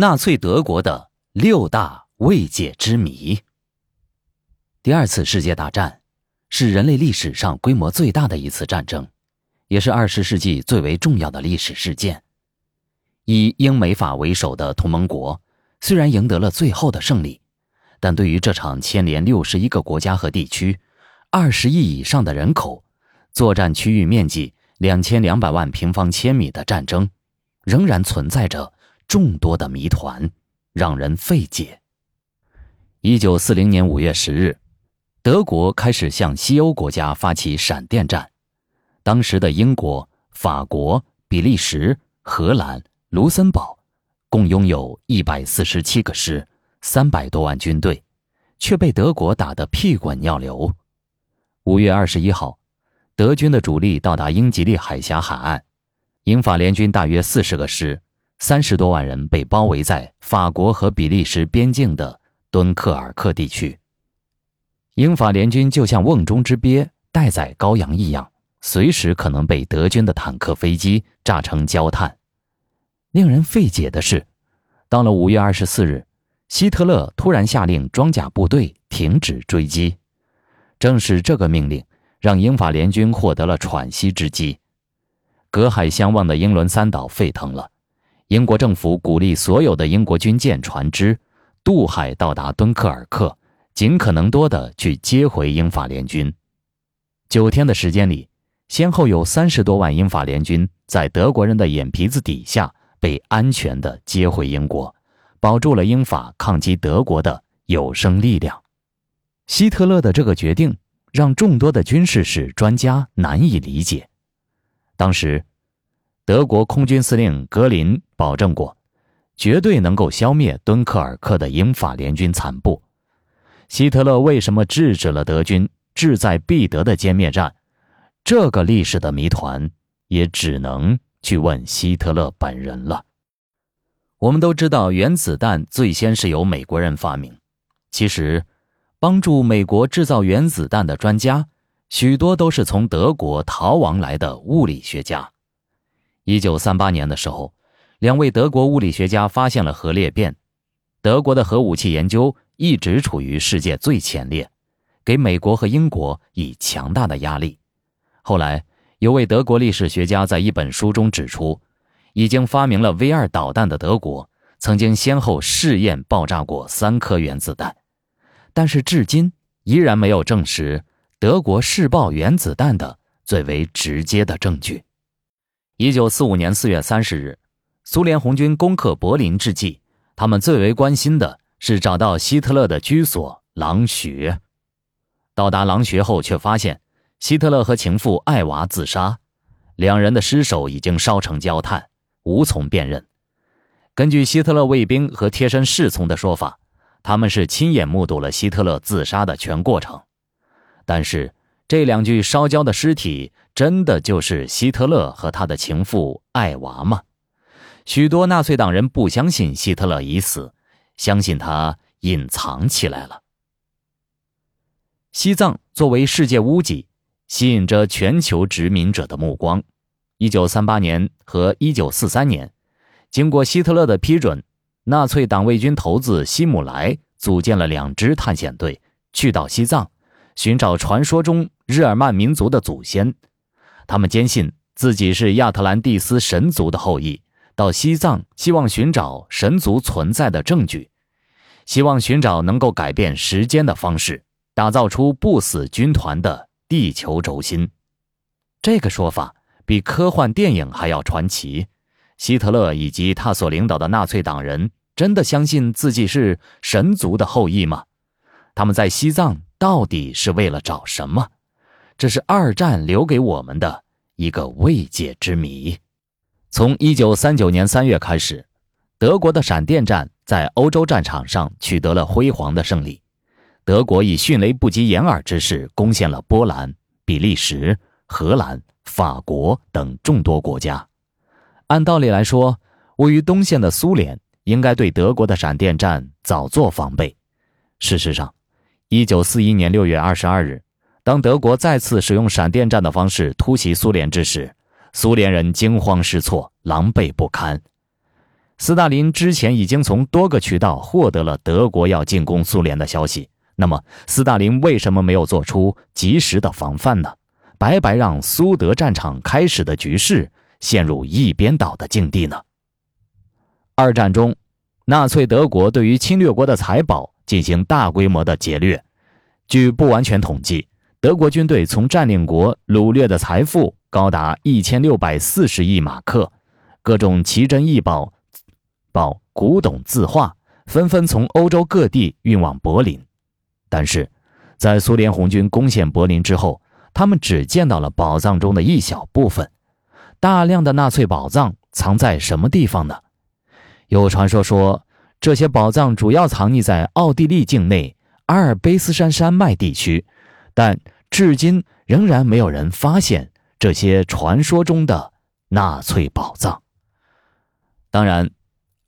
纳粹德国的六大未解之谜。第二次世界大战是人类历史上规模最大的一次战争，也是二十世纪最为重要的历史事件。以英美法为首的同盟国虽然赢得了最后的胜利，但对于这场牵连六十一个国家和地区、二十亿以上的人口、作战区域面积两千两百万平方千米的战争，仍然存在着。众多的谜团让人费解。一九四零年五月十日，德国开始向西欧国家发起闪电战。当时的英国、法国、比利时、荷兰、卢森堡共拥有一百四十七个师、三百多万军队，却被德国打得屁滚尿流。五月二十一号，德军的主力到达英吉利海峡海岸，英法联军大约四十个师。三十多万人被包围在法国和比利时边境的敦刻尔克地区。英法联军就像瓮中之鳖、待宰羔羊一样，随时可能被德军的坦克、飞机炸成焦炭。令人费解的是，到了五月二十四日，希特勒突然下令装甲部队停止追击。正是这个命令，让英法联军获得了喘息之机。隔海相望的英伦三岛沸腾了。英国政府鼓励所有的英国军舰船只渡海到达敦刻尔克，尽可能多的去接回英法联军。九天的时间里，先后有三十多万英法联军在德国人的眼皮子底下被安全的接回英国，保住了英法抗击德国的有生力量。希特勒的这个决定让众多的军事史专家难以理解。当时。德国空军司令格林保证过，绝对能够消灭敦刻尔克的英法联军残部。希特勒为什么制止了德军志在必得的歼灭战？这个历史的谜团，也只能去问希特勒本人了。我们都知道，原子弹最先是由美国人发明。其实，帮助美国制造原子弹的专家，许多都是从德国逃亡来的物理学家。一九三八年的时候，两位德国物理学家发现了核裂变。德国的核武器研究一直处于世界最前列，给美国和英国以强大的压力。后来，有位德国历史学家在一本书中指出，已经发明了 V 二导弹的德国，曾经先后试验爆炸过三颗原子弹，但是至今依然没有证实德国试爆原子弹的最为直接的证据。一九四五年四月三十日，苏联红军攻克柏林之际，他们最为关心的是找到希特勒的居所狼穴。到达狼穴后，却发现希特勒和情妇艾娃自杀，两人的尸首已经烧成焦炭，无从辨认。根据希特勒卫兵和贴身侍从的说法，他们是亲眼目睹了希特勒自杀的全过程。但是，这两具烧焦的尸体。真的就是希特勒和他的情妇艾娃吗？许多纳粹党人不相信希特勒已死，相信他隐藏起来了。西藏作为世界屋脊，吸引着全球殖民者的目光。一九三八年和一九四三年，经过希特勒的批准，纳粹党卫军头子希姆莱组建了两支探险队，去到西藏，寻找传说中日耳曼民族的祖先。他们坚信自己是亚特兰蒂斯神族的后裔，到西藏希望寻找神族存在的证据，希望寻找能够改变时间的方式，打造出不死军团的地球轴心。这个说法比科幻电影还要传奇。希特勒以及他所领导的纳粹党人真的相信自己是神族的后裔吗？他们在西藏到底是为了找什么？这是二战留给我们的一个未解之谜。从一九三九年三月开始，德国的闪电战在欧洲战场上取得了辉煌的胜利。德国以迅雷不及掩耳之势攻陷了波兰、比利时、荷兰、法国等众多国家。按道理来说，位于东线的苏联应该对德国的闪电战早做防备。事实上，一九四一年六月二十二日。当德国再次使用闪电战的方式突袭苏联之时，苏联人惊慌失措、狼狈不堪。斯大林之前已经从多个渠道获得了德国要进攻苏联的消息，那么斯大林为什么没有做出及时的防范呢？白白让苏德战场开始的局势陷入一边倒的境地呢？二战中，纳粹德国对于侵略国的财宝进行大规模的劫掠，据不完全统计，德国军队从占领国掳掠的财富高达一千六百四十亿马克，各种奇珍异宝。宝古董字画纷纷从欧洲各地运往柏林，但是，在苏联红军攻陷柏林之后，他们只见到了宝藏中的一小部分。大量的纳粹宝藏藏在什么地方呢？有传说说，这些宝藏主要藏匿在奥地利境内阿尔卑斯山山脉地区，但至今仍然没有人发现这些传说中的纳粹宝藏。当然。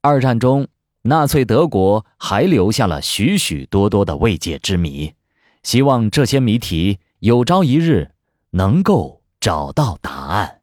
二战中，纳粹德国还留下了许许多多的未解之谜，希望这些谜题有朝一日能够找到答案。